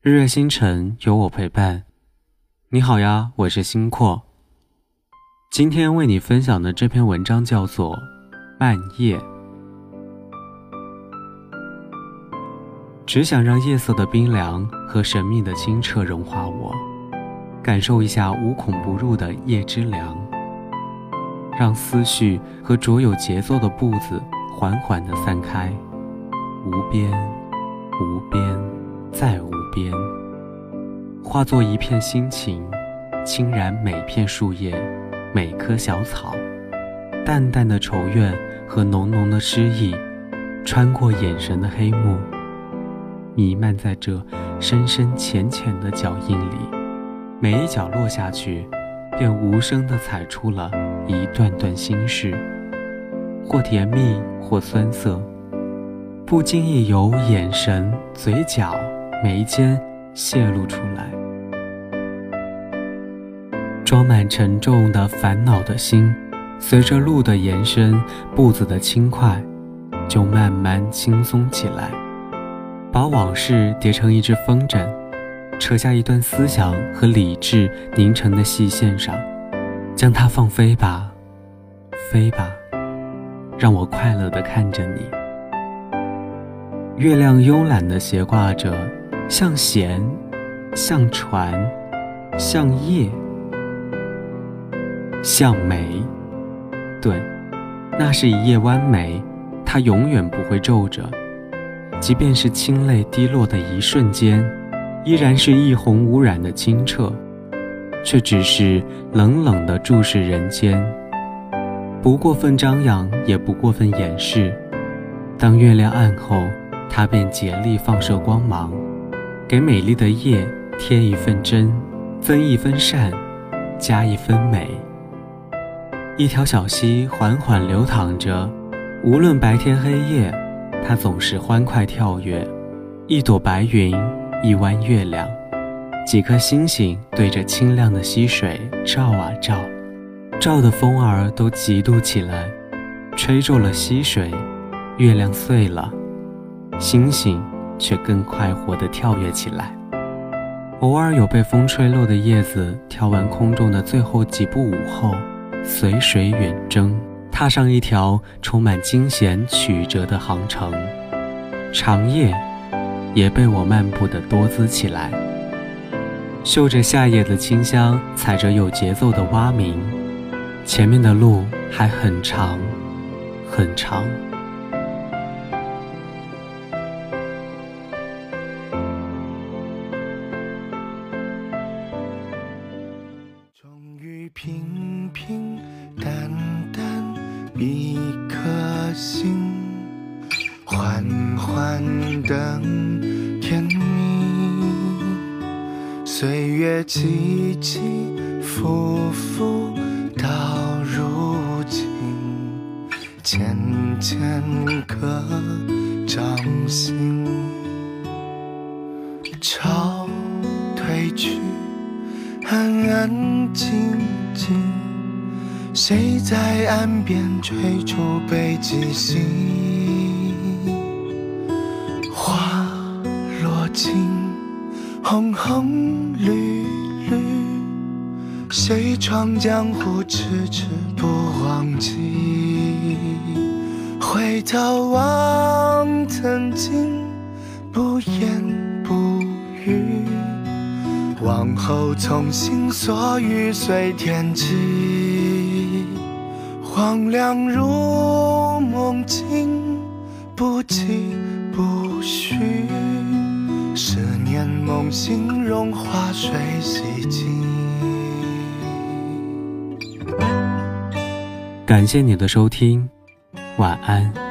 日月星辰有我陪伴。你好呀，我是星阔。今天为你分享的这篇文章叫做《漫夜》，只想让夜色的冰凉和神秘的清澈融化我，感受一下无孔不入的夜之凉，让思绪和卓有节奏的步子缓缓地散开，无边，无边，再无。边，化作一片心情，轻染每片树叶，每棵小草。淡淡的愁怨和浓浓的诗意，穿过眼神的黑幕，弥漫在这深深浅浅的脚印里。每一脚落下去，便无声地踩出了一段段心事，或甜蜜，或酸涩，不经意由眼神、嘴角。眉间泄露出来，装满沉重的烦恼的心，随着路的延伸，步子的轻快，就慢慢轻松起来。把往事叠成一只风筝，扯下一段思想和理智凝成的细线上，将它放飞吧，飞吧，让我快乐地看着你。月亮慵懒地斜挂着。像弦，像船，像叶，像眉。对，那是一叶弯眉，它永远不会皱着。即便是清泪滴落的一瞬间，依然是一泓无染的清澈，却只是冷冷地注视人间，不过分张扬，也不过分掩饰。当月亮暗后，它便竭力放射光芒。给美丽的夜添一份真，增一分善，加一分美。一条小溪缓缓流淌着，无论白天黑夜，它总是欢快跳跃。一朵白云，一弯月亮，几颗星星对着清亮的溪水照啊照，照的风儿都嫉妒起来，吹皱了溪水，月亮碎了，星星。却更快活地跳跃起来。偶尔有被风吹落的叶子，跳完空中的最后几步舞后，随水远征，踏上一条充满惊险曲折的航程。长夜也被我漫步的多姿起来，嗅着夏夜的清香，踩着有节奏的蛙鸣，前面的路还很长，很长。一颗心，缓缓等天明。岁月起起伏伏到如今，浅浅刻掌心。潮退去，安安静静。谁在岸边吹出北极星？花落尽，红红绿绿。谁闯江湖，迟迟不忘记？回头望曾经，不言不语。往后从心所欲随天起，光亮如梦境，不疾不徐，十年梦醒，融化水洗净。感谢你的收听，晚安。